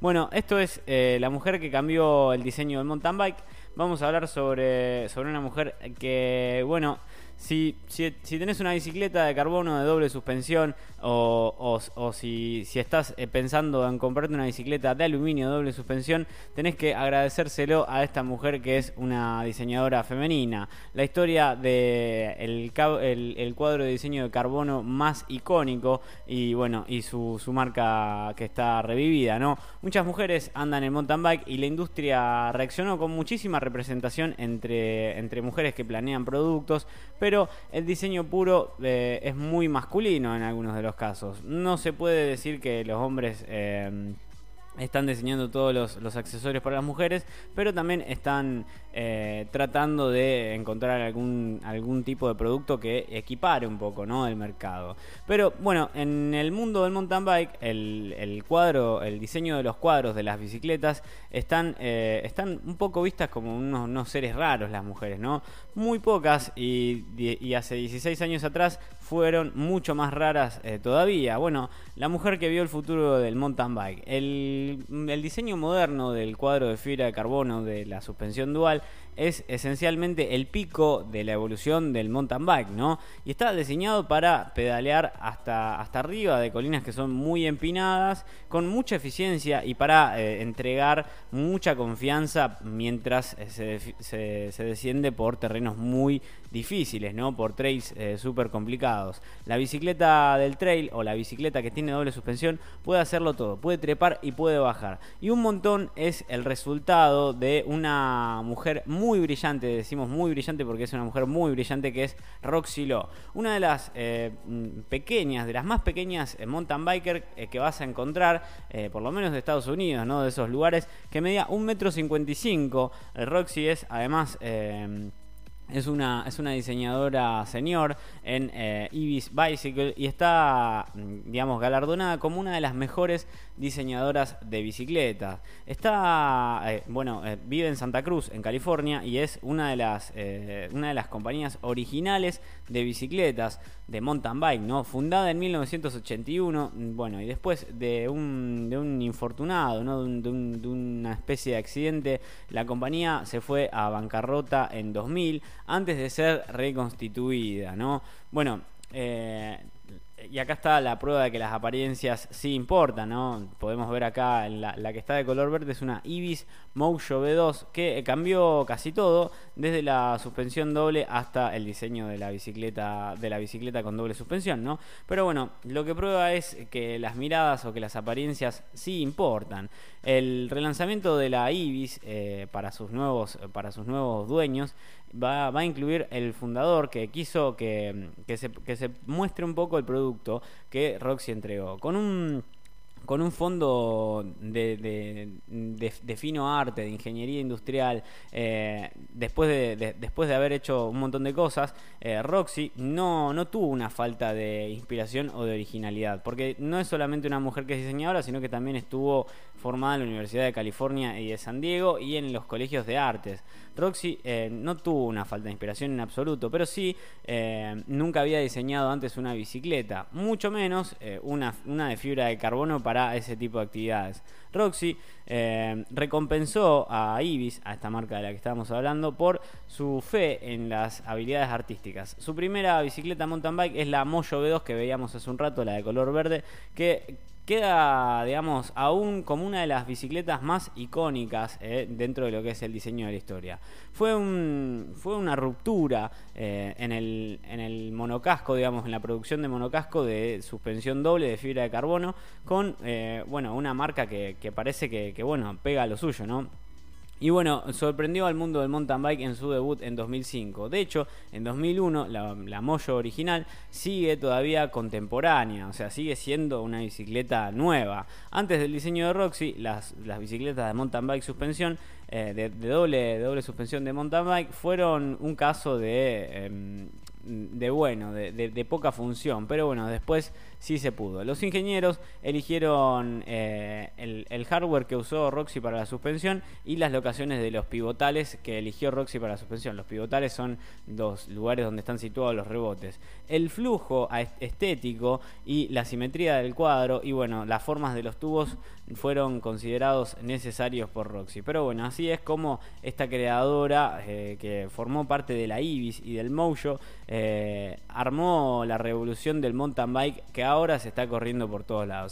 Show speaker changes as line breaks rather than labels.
Bueno, esto es eh, la mujer que cambió el diseño del mountain bike. Vamos a hablar sobre, sobre una mujer que, bueno, si, si, tenés una bicicleta de carbono de doble suspensión o, si, estás eh, pensando en comprarte una bicicleta de aluminio de doble suspensión, tenés que agradecérselo a esta mujer que es una diseñadora femenina. La historia de cuadro de diseño de carbono más icónico y bueno, y su, su marca que está revivida, ¿no? Muchas mujeres andan en mountain bike y la industria reaccionó con muchísima representación entre, entre mujeres que planean productos, pero el diseño puro eh, es muy masculino en algunos de los casos. No se puede decir que los hombres... Eh, están diseñando todos los, accesorios para las mujeres, pero también están eh, tratando de encontrar algún, algún tipo de producto que equipare un poco ¿no? el mercado. Pero bueno, en el mundo del mountain bike, el, cuadro, el diseño de los cuadros de las bicicletas están, eh, están un poco vistas como unos, seres raros las mujeres, ¿no? Muy pocas y, y hace 16 años atrás fueron mucho más raras eh, todavía. Bueno, la mujer que vio el futuro del mountain bike. El, el diseño moderno del cuadro de fibra de carbono de la suspensión dual es esencialmente el pico de la evolución del mountain bike, ¿no? Y está diseñado para pedalear hasta, hasta arriba de colinas que son muy empinadas, con mucha eficiencia y para eh, entregar mucha confianza mientras eh, se, se, desciende por terrenos muy difíciles, ¿no? Por trails eh, súper complicados. La bicicleta del trail o la bicicleta que tiene doble suspensión puede hacerlo todo, puede trepar y puede bajar. Y un montón es el resultado de una mujer muy brillante, decimos muy brillante porque es una mujer muy brillante que es Roxy Law. Una de las eh, mm, pequeñas, de las más pequeñas eh, mountain biker que vas a encontrar, por lo menos de Estados Unidos, ¿no? De esos lugares, que cincuenta y cinco. Roxy es además es una, es una diseñadora senior en eh, Ibis Bicycle y está, mm, digamos, galardonada como una de las mejores diseñadoras de bicicletas. Está, eh, bueno, eh, vive en Santa Cruz, en California, y es una de las, una de las compañías originales de bicicletas de mountain bike, ¿no? Fundada en 1981, mm, bueno, y después de un, de un infortunado, ¿no? De, de una especie de accidente, la compañía se fue a bancarrota en 2000 antes de ser reconstituida, ¿no? Bueno, eh, y acá está la prueba de que las apariencias sí importan, ¿no? Podemos ver acá la, que está de color verde es una Ibis Mojo B2 que cambió casi todo, desde la suspensión doble hasta el diseño de la bicicleta de la bicicleta con doble suspensión, ¿no? Pero bueno, lo que prueba es que las miradas o que las apariencias sí importan. El relanzamiento de la Ibis eh, para sus nuevos para sus nuevos dueños va, a incluir el fundador que quiso que, que, se, que se muestre un poco el producto que Roxy entregó. Con un con un fondo de, fino arte, de ingeniería industrial, eh, después, de, después de haber hecho un montón de cosas, eh, Roxy no, no tuvo una falta de inspiración o de originalidad, porque no es solamente una mujer que es diseñadora, sino que también estuvo formada en la Universidad de California y de San Diego y en los colegios de artes. Roxy eh, no tuvo una falta de inspiración en absoluto, pero sí nunca había diseñado antes una bicicleta, mucho menos una, una de fibra de carbono para ese tipo de actividades. Roxy eh, recompensó a Ibis, a esta marca de la que estábamos hablando, por su fe en las habilidades artísticas. Su primera bicicleta mountain bike es la Moyo B2 que veíamos hace un rato, la de color verde, que queda, digamos, aún como una de las bicicletas más icónicas eh, dentro de lo que es el diseño de la historia. Fue, un, fue una ruptura eh, en, el, en el monocasco, digamos, en la producción de monocasco de suspensión doble de fibra de carbono con, eh, bueno, una marca que, que parece que, bueno, pega lo suyo, ¿no? Y bueno, sorprendió al mundo del mountain bike en su debut en 2005. De hecho, en 2001 la, la Moyo original sigue todavía contemporánea, o sea, sigue siendo una bicicleta nueva. Antes del diseño de Roxy, las, bicicletas de mountain bike suspensión, eh, de, doble, doble suspensión de mountain bike, fueron un caso de... Em, de bueno, de, poca función. Pero bueno, después sí se pudo. Los ingenieros eligieron eh, el, el, hardware que usó Roxy para la suspensión y las locaciones de los pivotales que eligió Roxy para la suspensión. Los pivotales son los lugares donde están situados los rebotes. El flujo estético y la simetría del cuadro y bueno, las formas de los tubos fueron considerados necesarios por Roxy. Pero bueno, así es como esta creadora eh, que formó parte de la Ibis y del Mojo eh, armó la revolución del mountain bike que ahora se está corriendo por todos lados.